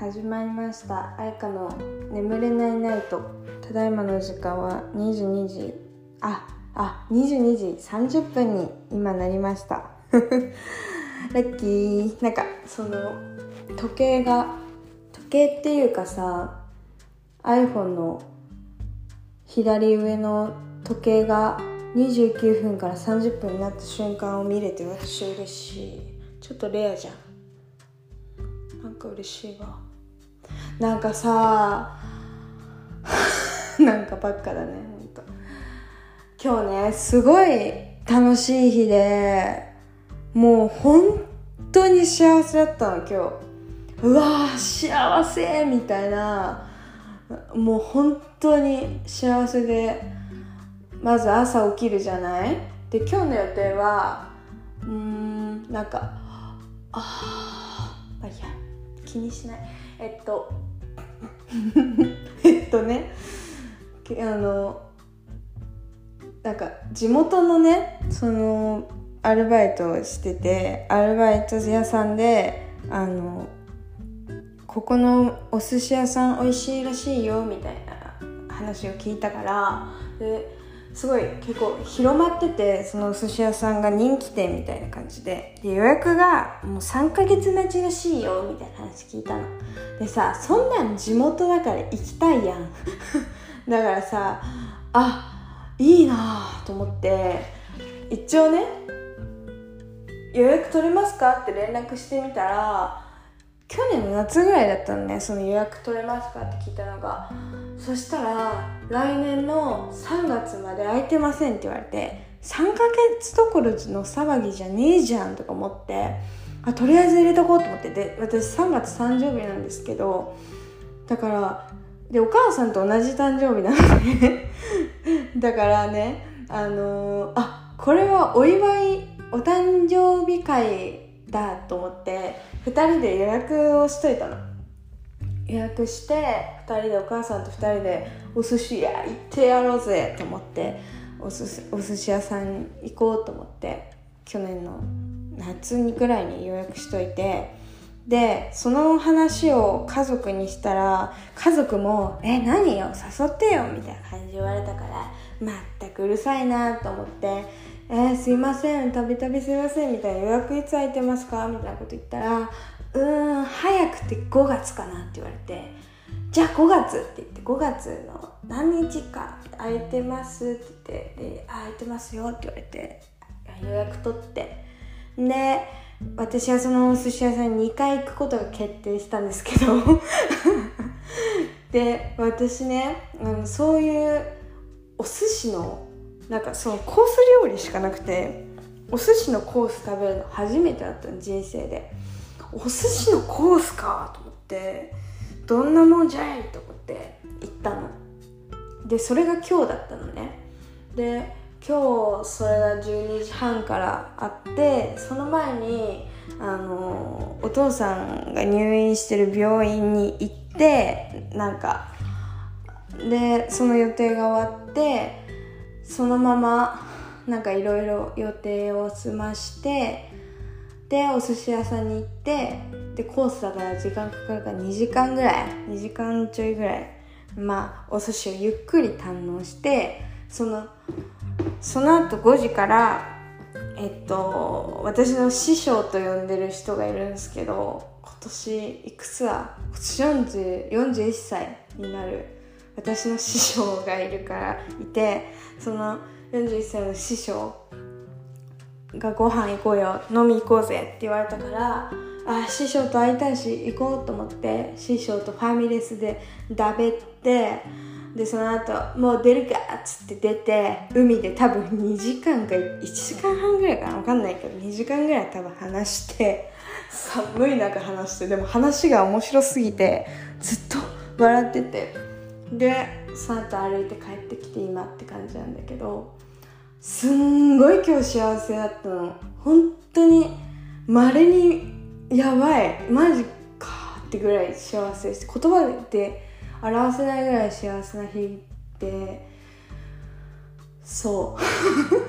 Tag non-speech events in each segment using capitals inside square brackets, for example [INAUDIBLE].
始まりました。あやかの眠れないナイト。ただいまの時間は22時。ああ22時30分に今なりました。[LAUGHS] ラッキー。なんかその時計が時計っていうかさ iPhone の左上の時計が29分から30分になった瞬間を見れて私嬉しい。ちょっとレアじゃん。なんか嬉しいわ。なんかさ [LAUGHS] なんかばっかだねほん今日ねすごい楽しい日でもう本当に幸せだったの今日。うわー幸せみたいな。もう本当に幸せでまず朝起きるじゃない？で今日の予定はうんなんかああいや気にしない。えっとえっとねあのなんか地元のねそのアルバイトをしててアルバイト屋さんであのここのお寿司屋さん美味しいらしいよみたいな話を聞いたからですごい結構広まっててそのお寿司屋さんが人気店みたいな感じで。で予約がもう3ヶ月待ちらしいよみたいな話聞いたの。でさそんなん地元だから行きたいやん。[LAUGHS] だからさあいいなと思って。一応ね予約取れますかって連絡してみたら去年の夏ぐらいだったのねその予約取れますかって聞いたのが。そしたら来年の3月まで空いてませんって言われて3ヶ月どころの騒ぎじゃねえじゃんとか思ってあとりあえず入れとこうと思って。で私3月誕生日なんですけどだからでお母さんと同じ誕生日なのね [LAUGHS] だからねあのー、あこれはお祝いお誕生日会だと思って2人で予約をしといたの。予約して2人でお母さんと2人でお寿司屋行ってやろうぜと思っておすお寿司屋さん行こうと思って去年の夏にぐらいに予約しといてでその話を家族にしたら家族も「え何よ誘ってよ」みたいな感じ言われたからまったくうるさいなと思って「えー、すいませんたびたびすいません」みたいな「予約いつ空いてますか?」みたいなこと言ったら「うーん早くて5月かな」って言われて「じゃあ5月」って言って5月の何日か空いてますって言って「で空いてますよ」って言われて予約取って。で私はそのお寿司屋さんに2回行くことが決定したんですけど。で私ねあのそういうお寿司のなんかそのコース料理しかなくてお寿司のコース食べるの初めてだったの人生で。お寿司のコースかと思ってどんなもんじゃいと思って行ったの。でそれが今日だったのね。で今日それが12時半からあってその前にあのお父さんが入院してる病院に行ってなんかでその予定が終わってそのままなんかいろいろ予定を済ましてでお寿司屋さんに行ってでコースだから時間かかるから2時間ぐらい2時間ちょいぐらいまあお寿司をゆっくり堪能してそのその後5時からえっと私の師匠と呼んでる人がいるんですけど今年いくつだ？今年40 41歳になる私の師匠がいるからいてその41歳の師匠がご飯行こうよ飲み行こうぜって言われたからあ師匠と会いたいし行こうと思って師匠とファミレスでだべってでその後もう出るかっつって出て海で多分2時間か1時間半ぐらいかな分かんないけど2時間ぐらい多分話して [LAUGHS] 寒い中話してでも話が面白すぎてずっと笑ってて。でその後歩いて帰ってきて今って感じなんだけどすんごい今日幸せだったの。本当にまれにやばい。マジかってぐらい幸せです言葉で表せないぐらい幸せな日で。そう。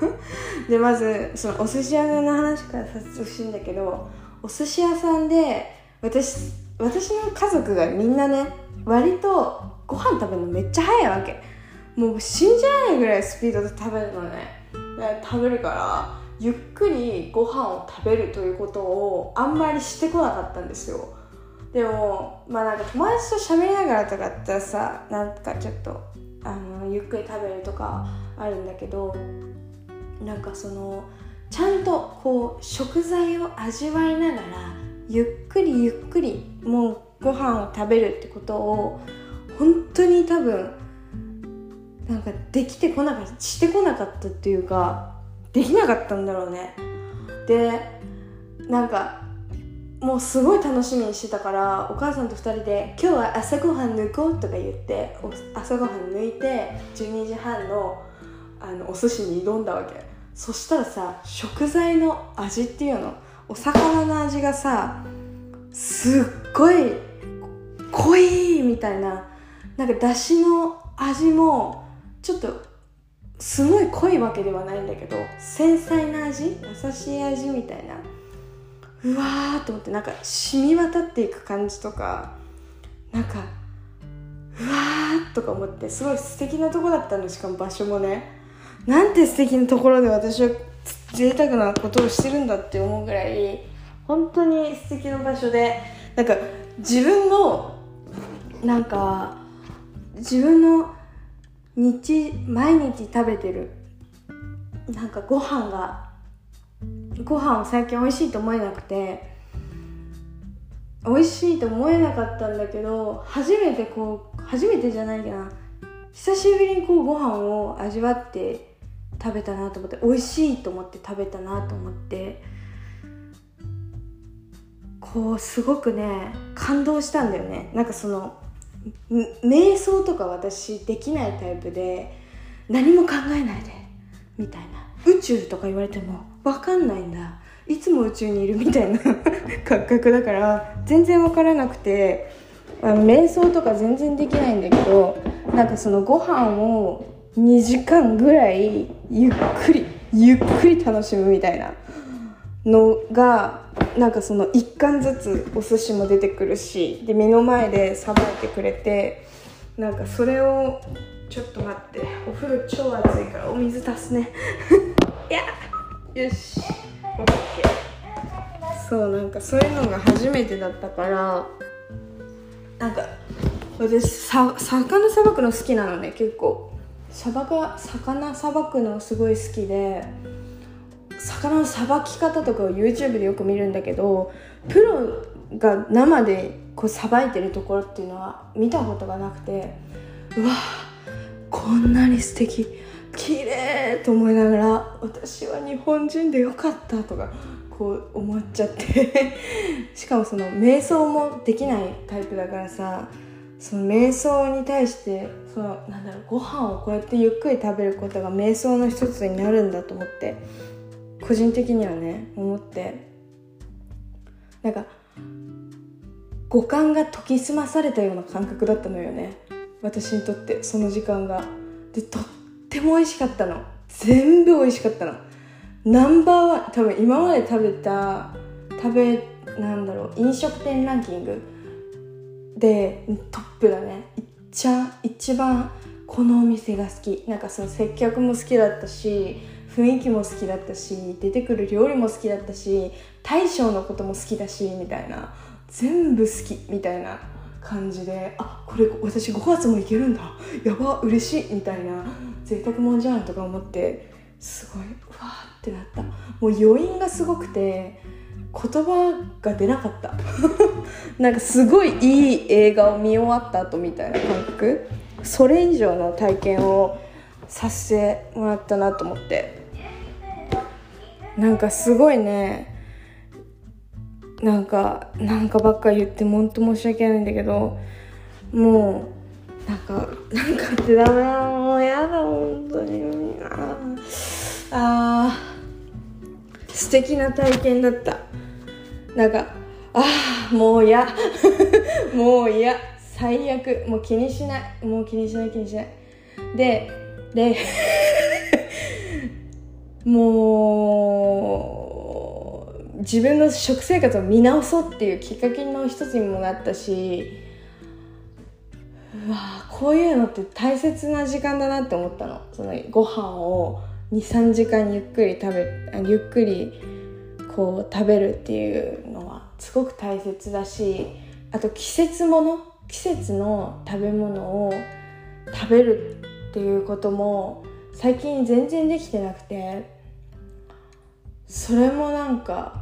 [LAUGHS] でまずそのお寿司屋さんの話から早速しいんだけどお寿司屋さんで私私の家族がみんなね割とご飯食べるのめっちゃ早いわけ。もう信じられないぐらいスピードで食べるのね。食べるからゆっくりご飯を食べるということをあんまりしてこなかったんですよ。でもまあなんか友達と喋りながらとかだったらさなんかちょっとあのゆっくり食べるとかあるんだけどなんかそのちゃんとこう食材を味わいながらゆっくりゆっくりもうご飯を食べるってことを本当に多分なんかできてこなかったしてこなかったっていうかできなかったんだろうね。でなんかもうすごい楽しみにしてたからお母さんと2人で「今日は朝ごはん抜こう」とか言って朝ごはん抜いて12時半のあのお寿司に挑んだわけ。そしたらさ食材の味っていうのお魚の味がさすっごい濃いみたいななんかだしの味もちょっとすごい濃いわけではないんだけど繊細な味優しい味みたいな。うわーと思ってなんか染み渡っていく感じとかなんかうわーとか思ってすごい素敵なとこだったのしかも場所もね。なんて素敵なところで私は贅沢なことをしてるんだって思うぐらい本当に素敵な場所でなんか自分のなんか自分の日毎日食べてる。なんかご飯がご飯を最近美味しいと思えなくて美味しいと思えなかったんだけど初めてこう初めてじゃないかな久しぶりにこうご飯を味わって食べたなと思って美味しいと思って食べたなと思ってこうすごくね感動したんだよね。なんかその瞑想とか私できないタイプで何も考えないでみたいな。宇宙とか言われても分かんないんだ。いつも宇宙にいるみたいな [LAUGHS] 感覚だから全然分からなくて瞑想とか全然できないんだけどなんかそのご飯を2時間ぐらいゆっくりゆっくり楽しむみたいな。のがなんかその1貫ずつお寿司も出てくるしで目の前でさばいてくれてなんかそれをちょっと待ってお風呂超熱いからお水足すね。い [LAUGHS] やよし。OK そうなんかそういうのが初めてだったからなんか私さ魚さばくの好きなのね結構。さばか魚さばくのすごい好きで魚のさばき方とかを YouTube でよく見るんだけどプロが生でこうさばいてるところっていうのは見たことがなくてうわこんなに素敵綺麗と思いながら私は日本人でよかったとかこう思っちゃって。[LAUGHS] しかもその瞑想もできないタイプだからさその瞑想に対してそのなんだろうご飯をこうやってゆっくり食べることが瞑想の一つになるんだと思って。個人的にはね思って。なんか五感が研ぎ澄まされたような感覚だったのよね。私にとってその時間が。でとっても美味しかったの。全部美味しかったの。ナンバーワン多分今まで食べた食べなんだろう飲食店ランキング。でトップだね。一番一番このお店が好き。なんかその接客も好きだったし雰囲気も好きだったし出てくる料理も好きだったし大将のことも好きだしみたいな。全部好きみたいな感じであこれ私5月も行けるんだ。やば嬉しい。みたいな。贅沢もんじゃんとか思ってすごいうわーってなった。もう余韻がすごくて言葉が出なかった。[LAUGHS] なんかすごいいい映画を見終わった後みたいな感覚。それ以上の体験をさせてもらったなと思って。なんかすごいね。なんかなんかばっか言ってほんと申し訳ないんだけどもうなんかなんかってダメな。もうやだ本当に。ああ素敵な体験だった。なんかああもう嫌。[LAUGHS] もう嫌。最悪。もう気にしない。もう気にしない気にしない。でで [LAUGHS] もう自分の食生活を見直そうっていうきっかけの一つにもなったしうわこういうのって大切な時間だなって思ったの。そのご飯を23時間ゆっくり食べゆっくりこう食べるっていうのはすごく大切だしあと季節もの季節の食べ物を食べるっていうことも最近全然できてなくて。それもなんか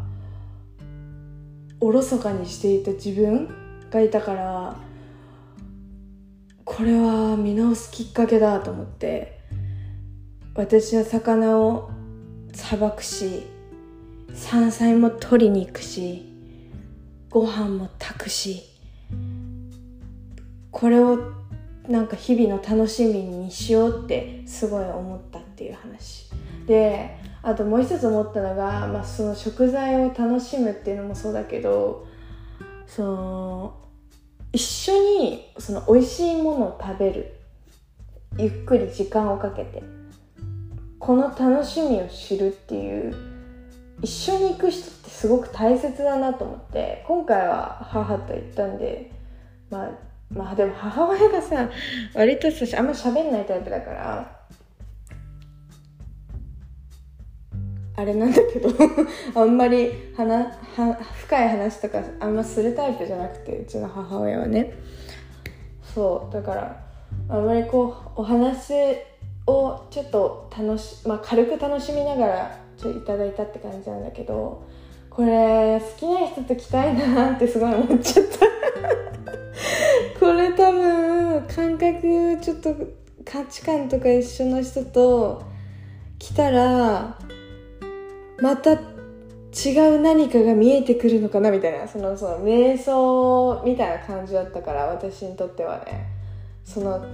おろそかにしていた自分がいたからこれは見直すきっかけだと思って私は魚をさばくし山菜も取りに行くしご飯も炊くしこれをなんか日々の楽しみにしようってすごい思ったっていう話。であともう一つ思ったのが、まあ、その食材を楽しむっていうのもそうだけどその一緒にその美味しいものを食べる。ゆっくり時間をかけて。この楽しみを知るっていう。一緒に行く人ってすごく大切だなと思って。今回は母と行ったんでまあまあでも母親がさ割とさあんま喋んないタイプだからあれなんだけど [LAUGHS] あんまりは深い話とかあんまするタイプじゃなくてうちの母親はね。そうだからあんまりこうお話をちょっと楽し、まあ、軽く楽しみながらちょいただいたって感じなんだけどこれ好きな人と来たいなってすごい思っちゃった。[LAUGHS] これ多分感覚ちょっと価値観とか一緒の人と来たらまた違う何かが見えてくるのかなみたいなそのその瞑想みたいな感じだったから私にとってはね。その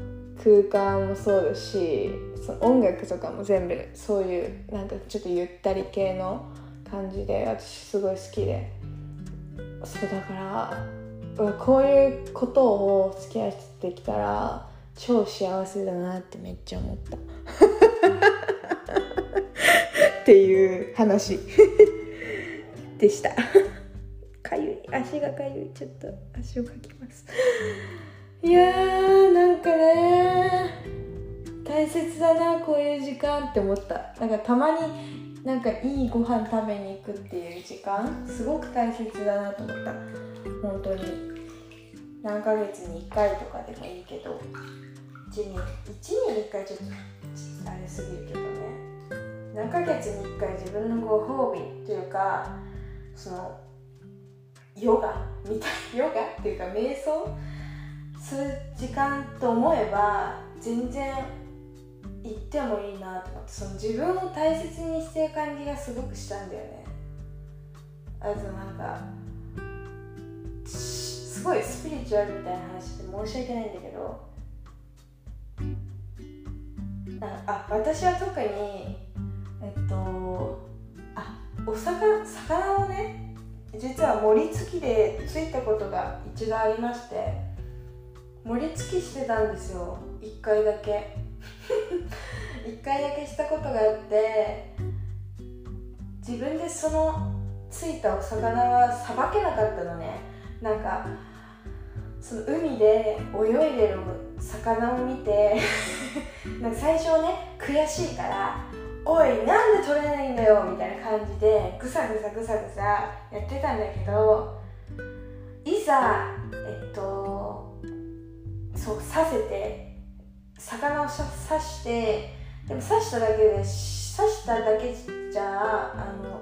空間もそうだしその音楽とかも全部そういうなんかちょっとゆったり系の感じで私すごい好きで。そうだからこういうことを付き合いてきたら超幸せだなってめっちゃ思った。[LAUGHS] っていう話。[LAUGHS] でした。かゆい。足がかゆい。ちょっと足をかきます。いやーなんかね。大切だなこういう時間って思った。なんかたまになんかいいご飯食べに行くっていう時間。すごく大切だなと思った。本当に。何ヶ月に1回とかでもいいけど。1年 ,1 年に1回ちょっとあれすぎるけどね。何ヶ月に1回自分のご褒美というかそのヨガみたい [LAUGHS] ヨガっていうか瞑想する時間と思えば全然行ってもいいなと思ってその自分を大切にしてる感じがすごくしたんだよね。あとなんかすごいスピリチュアルみたいな話で申し訳ないんだけどあ私は特にえっとあお魚魚をね実は盛り付きでついたことが一度ありまして盛り付きしてたんですよ。1回だけ。[LAUGHS] 1回だけしたことがあって自分でそのついたお魚はさばけなかったのね。なんかその海で泳いでる魚を見て [LAUGHS] なんか最初ね悔しいから「おいなんで取れないんだよ」みたいな感じでぐさぐさぐさぐさやってたんだけどいざえっとそう刺せて魚を刺してでも刺しただけで刺しただけじゃあの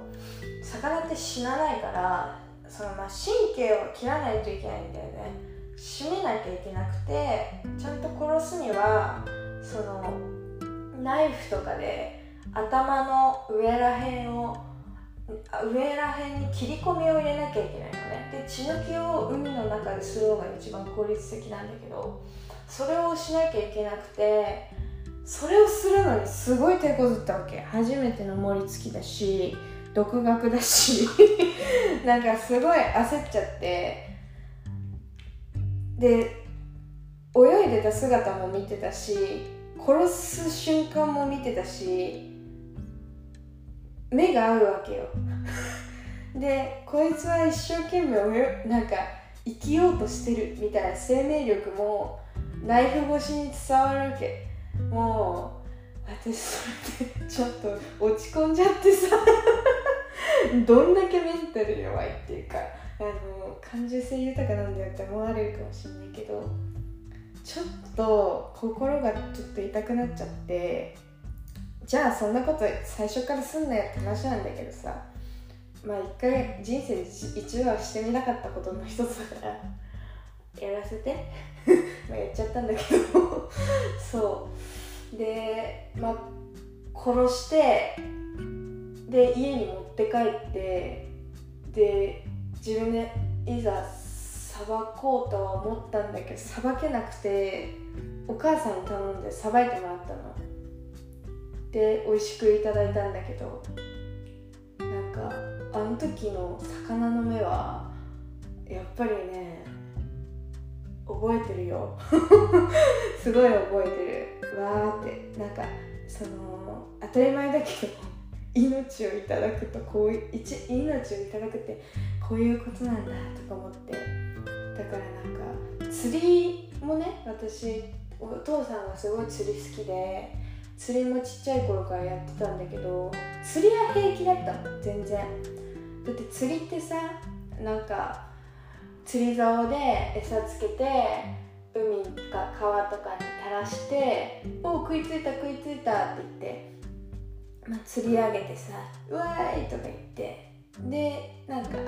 魚って死なないからそのまあ神経を切らないといけないんだよね。締めなきゃいけなくてちゃんと殺すにはそのナイフとかで頭の上らへんを上らへんに切り込みを入れなきゃいけないのね。で血抜きを海の中でするのが一番効率的なんだけどそれをしなきゃいけなくてそれをするのにすごい手こずったわけ。初めての盛り付きだし独学だし。[LAUGHS] なんかすごい焦っちゃって。で泳いでた姿も見てたし殺す瞬間も見てたし目が合うわけよ。でこいつは一生懸命なんか生きようとしてるみたいな生命力もナイフ越しに伝わるわけ。もう私それでちょっと落ち込んじゃってさ。[LAUGHS] どんだけメンタル弱いっていうかあの感受性豊かなんだよって思われるかもしれないけどちょっと心がちょっと痛くなっちゃってじゃあそんなこと最初からすんなよって話なんだけどさまあ一回人生で一度はしてみなかったことの一つだからやらせて。[LAUGHS] まあやっちゃったんだけど。[LAUGHS] そう。でまあ殺してで家に持って帰ってで自分でいざさばこうとは思ったんだけどさばけなくてお母さんに頼んでさばいてもらったの。で美味しくいただいたんだけどなんかあの時の魚の目はやっぱりね覚えてるよ。[LAUGHS] すごい覚えてる。わーって。なんかその当たり前だけど [LAUGHS] 命をいただくとこういう命をいただくってこういうことなんだとか思って。だからなんか釣りもね私お父さんがすごい釣り好きで釣りもちっちゃい頃からやってたんだけど釣りは平気だったの全然だって釣りってさなんか釣り竿で餌つけて海か川とかに垂らして「おお食いついた食いついた」って言って、まあ、釣り上げてさ「うわーい!」とか言ってでなんか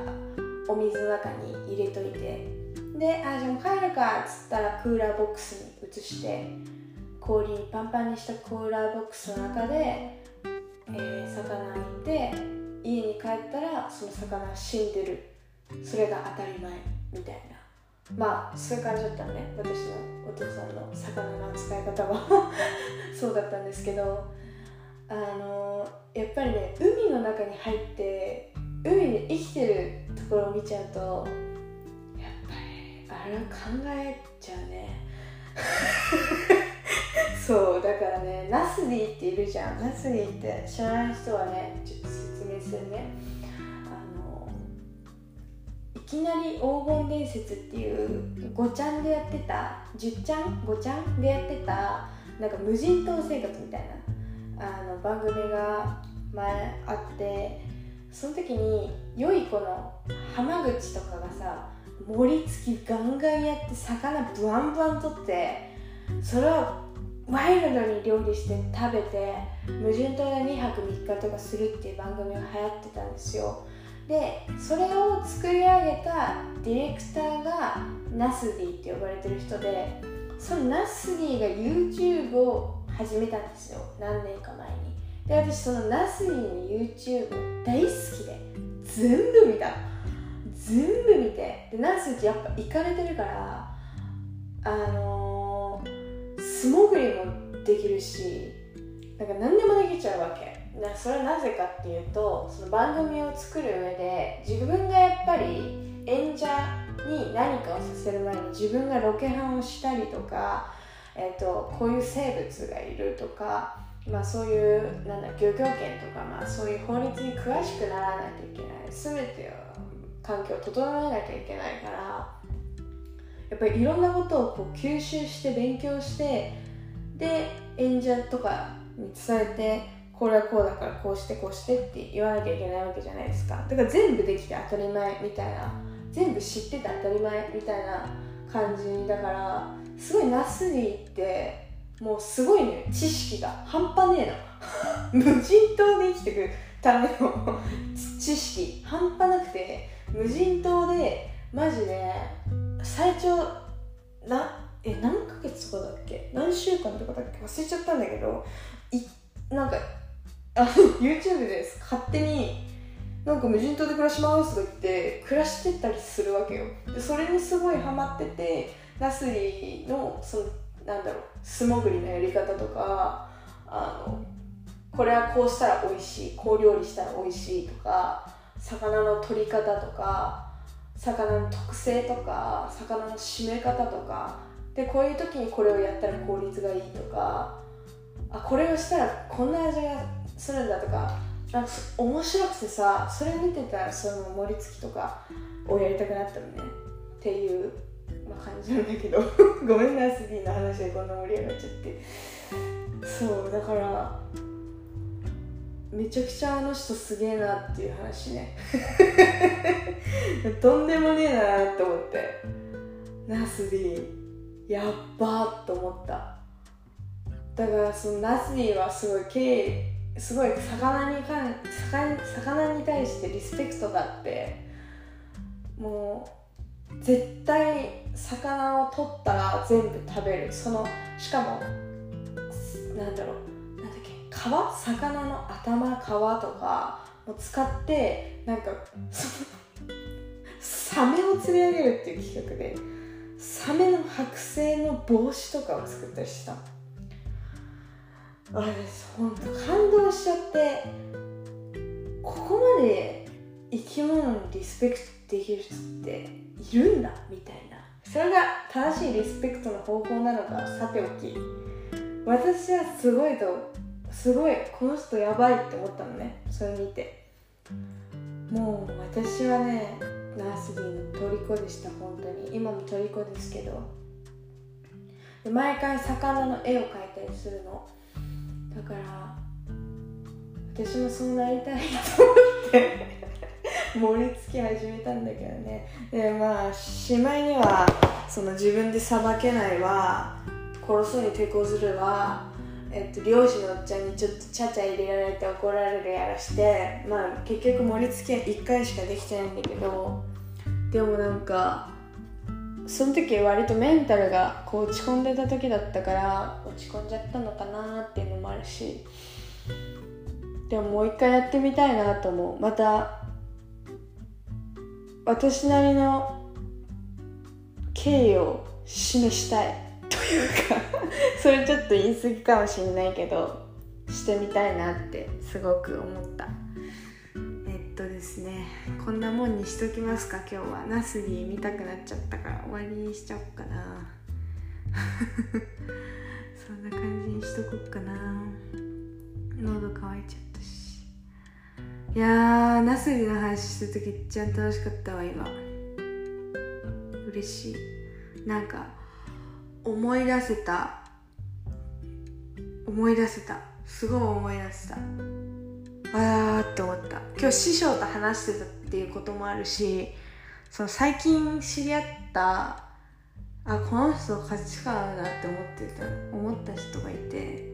お水の中に入れといてで「あじゃあもう帰るか」っつったらクーラーボックスに移して氷パンパンにしたクーラーボックスの中で、えー、魚いて家に帰ったらその魚は死んでる。それが当たり前みたいな。まあそういう感じだったのね。私のお父さんの魚の扱い方は [LAUGHS] そうだったんですけど。あのやっぱりね海の中に入って海で生きてるところを見ちゃうとやっぱりあれは考えちゃうね。[LAUGHS] そうだからねナス Dっているじゃん。ナス Dって知らない人はねちょっと説明するね。あのいきなり黄金伝説っていう5ちゃんでやってた10ちゃん？5ちゃんでやってたなんか無人島生活みたいなあの番組が前あってその時に良い子の浜口とかがさ盛り付きガンガンやって魚ブワンブワン取ってそれをワイルドに料理して食べて無人島で2泊3日とかするっていう番組が流行ってたんですよ。でそれを作り上げたディレクターがナス Dって呼ばれてる人でそのナス Dが YouTube を始めたんですよ。何年か前に。で私そのナス Dの YouTube 大好きで全部見た。全部見て。でナス Dやっぱイカれてるからあのー、素潜りもできるしなんか何でもできちゃうわけ。なそれはなぜかっていうとその番組を作る上で自分がやっぱり演者に何かをさせる前に自分がロケハンをしたりとか、えーと、こういう生物がいるとか、まあ、そういうなんだ漁業権とか、まあ、そういう法律に詳しくならないといけない。全てを環境を整えなきゃいけないからやっぱりいろんなことをこう吸収して勉強してで演者とかに伝えてこれはこうだからこうしてこうしてって言わなきゃいけないわけじゃないですか。だから全部できて当たり前みたいな。全部知ってて当たり前みたいな感じだからすごいナスリーってもうすごいね知識が半端ねえな [LAUGHS] 無人島で生きてくための知識。半端なくて無人島でマジで最長なえ何ヶ月とかだっけ？何週間とかだっけ？忘れちゃったんだけどいなんかあ [LAUGHS] YouTube です。勝手になんか無人島で暮らしますとか言って暮らしてたりするわけよ。でそれにすごいハマっててナスリのそのなんだろう素潜りのやり方とかあのこれはこうしたら美味しいこう料理したら美味しいとか魚の取り方とか魚の特性とか魚の締め方とか。でこういう時にこれをやったら効率がいいとか。あこれをしたらこんな味がするんだとか。なんか面白くてさそれ見てたらその盛り付きとかをやりたくなったのね。っていう、まあ、感じなんだけど。[LAUGHS] ごめんなスディの話でこんな盛り上がっちゃって。そうだからめちゃくちゃあの人すげえなっていう話ね。[LAUGHS] とんでもねえなって思って。ナス D やっばーと思った。だからそのナス D はすごい経すごい魚にかん魚魚に対してリスペクトがあってもう絶対魚を取ったら全部食べる。そのしかもなんだろう。皮魚の頭皮とかを使ってなんかサメを釣り上げるっていう企画でサメの剥製の帽子とかを作ったりした。あれです本当感動しちゃってここまで生き物にリスペクトできる人っているんだみたいな。それが正しいリスペクトの方法なのかさておき私はすごいとすごいこの人やばいって思ったのね。それ見て。もう私はねナースリーの虜でした本当に。今も虜ですけど。で毎回魚の絵を描いたりするの。だから私もそうなりたいと思って。[LAUGHS] 盛り付け始めたんだけどね。でまあしまいにはその自分でさばけないわ。殺すに手こずるわ。えっと、漁師のおっちゃんにちょっとちゃちゃ入れられて怒られるやらしてまあ結局盛り付け1回しかできてないんだけどでもなんかその時割とメンタルがこう落ち込んでた時だったから落ち込んじゃったのかなっていうのもあるしでももう一回やってみたいなと思う。また私なりの敬意を示したい。いうかそれちょっと言い過ぎかもしんないけどしてみたいなってすごく思った。えっとですねこんなもんにしときますか今日は。ナスに見たくなっちゃったから終わりにしちゃおうかな。[LAUGHS] そんな感じにしとこっかな。喉乾いちゃったし。いやーナスリの話してる時一番楽しかったわ今。嬉しい。なんか思い出せた。思い出せた。すごい思い出せた。あーって思った。今日師匠と話してたっていうこともあるしその最近知り合ったあこの人価値観あるなって思ってた思った人がいて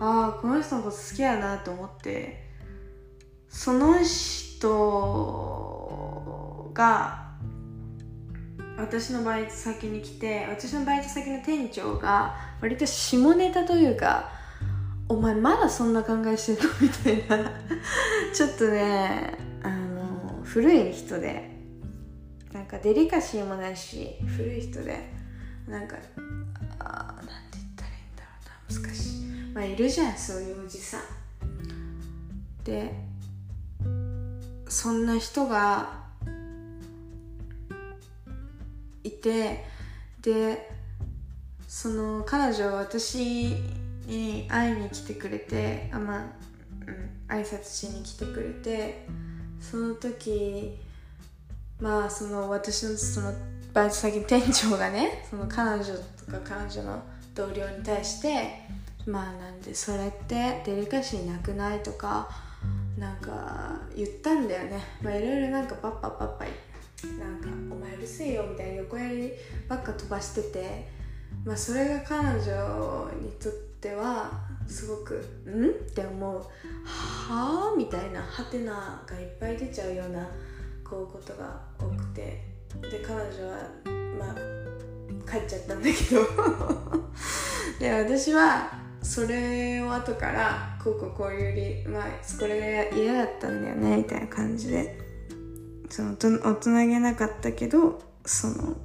ああこの人のこと好きやなと思ってその人が私のバイト先に来て私のバイト先の店長が割と下ネタというかお前まだそんな考えしてるの？みたいな。[LAUGHS] ちょっとねあの古い人でなんかデリカシーもないし古い人でなんかあなんて言ったらいいんだろうな難しい。まあいるじゃんそういうおじさん。でそんな人がいてでその彼女は私に会いに来てくれてあまあ、うん、挨拶しに来てくれてその時まあその私のそのバイト先店長がねその彼女とか彼女の同僚に対してまあなんでそれってデリカシーなくないとかなんか言ったんだよね。まあいろいろなんかパッパパッパなんか「うるせえよ」みたいな横やりばっか飛ばしててまあそれが彼女にとってはすごく「ん?」って思う「はあ?」みたいなハテナがいっぱい出ちゃうようなこうことが多くてで彼女はまあ帰っちゃったんだけど [LAUGHS] で私はそれを後からこうこうこういう理まあこれが嫌だったんだよねみたいな感じでその大人げなかったけどその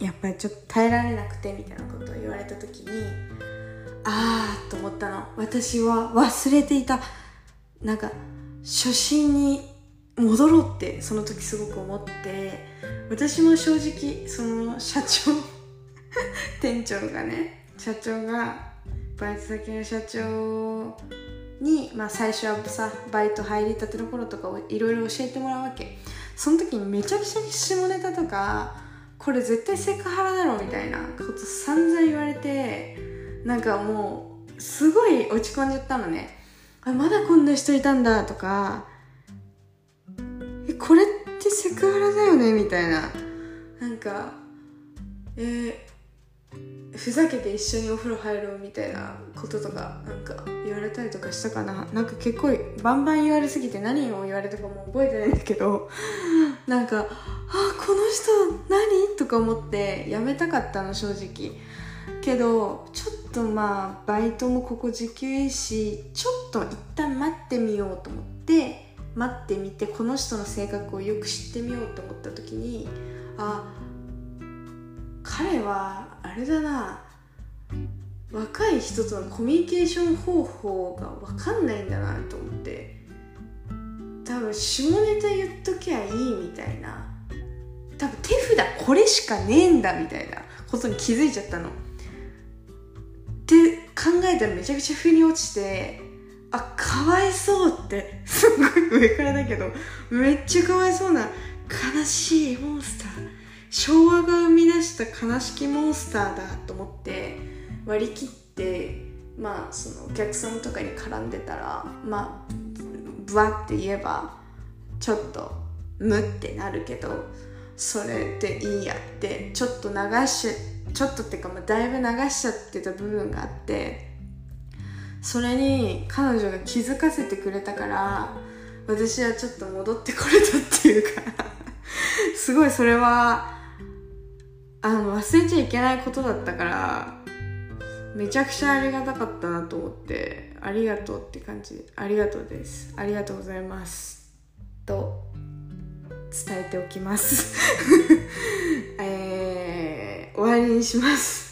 やっぱりちょっと耐えられなくてみたいなことを言われた時にああと思ったの。私は忘れていた。なんか初心に戻ろうってその時すごく思って私も正直その社長 [LAUGHS] 店長がね社長がバイト先の社長に、まあ、最初はさバイト入りたての頃とかをいろいろ教えてもらうわけ。その時にめちゃくちゃ下ネタとかこれ絶対セクハラだろみたいなこと散々言われてなんかもうすごい落ち込んじゃったのね。あまだこんな人いたんだとかえこれってセクハラだよねみたいな。なんかえーふざけて一緒にお風呂入ろうみたいなこととかなんか言われたりとかしたかななんか結構バンバン言われすぎて何を言われたかも覚えてないんだけど [LAUGHS] なんか「あこの人何?」とか思ってやめたかったの正直けどちょっとまあバイトもここ時給いいしちょっと一旦待ってみようと思って待ってみてこの人の性格をよく知ってみようと思った時にあ彼はれだな。若い人とのコミュニケーション方法が分かんないんだなと思って。多分下ネタ言っときゃいいみたいな。多分手札これしかねえんだみたいなことに気づいちゃったの。って考えたらめちゃくちゃ腑に落ちてあかわいそうって。すごい上からだけど。めっちゃかわいそうな悲しいモンスター。昭和が生み出した悲しきモンスターだと思って割り切ってまあそのお客さんとかに絡んでたらまあブワって言えばちょっとムってなるけどそれでいいやってちょっと流しちょっとっていうか、まあ、だいぶ流しちゃってた部分があってそれに彼女が気づかせてくれたから私はちょっと戻ってこれたっていうかすごいそれはあの忘れちゃいけないことだったからめちゃくちゃありがたかったなと思ってありがとうって感じ。ありがとうです。ありがとうございます。と伝えておきます。[LAUGHS] えー、終わりにします。